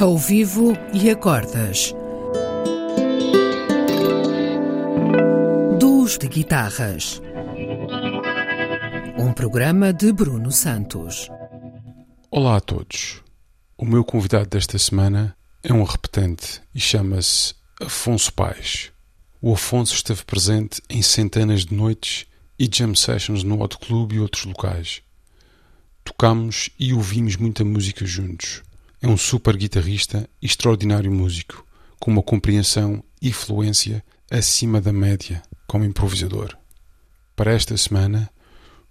ao vivo e acordas. Duos de guitarras. Um programa de Bruno Santos. Olá a todos. O meu convidado desta semana é um repetente e chama-se Afonso Pais. O Afonso esteve presente em centenas de noites e jam sessions no Hot Club e outros locais. Tocámos e ouvimos muita música juntos. É um super guitarrista e extraordinário músico, com uma compreensão e fluência acima da média como improvisador. Para esta semana,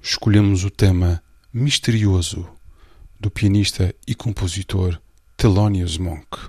escolhemos o tema Misterioso do pianista e compositor Thelonious Monk.